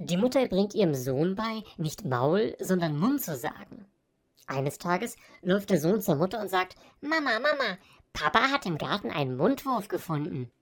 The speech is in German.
Die Mutter bringt ihrem Sohn bei, nicht Maul, sondern Mund zu sagen. Eines Tages läuft der Sohn zur Mutter und sagt, Mama, Mama, Papa hat im Garten einen Mundwurf gefunden.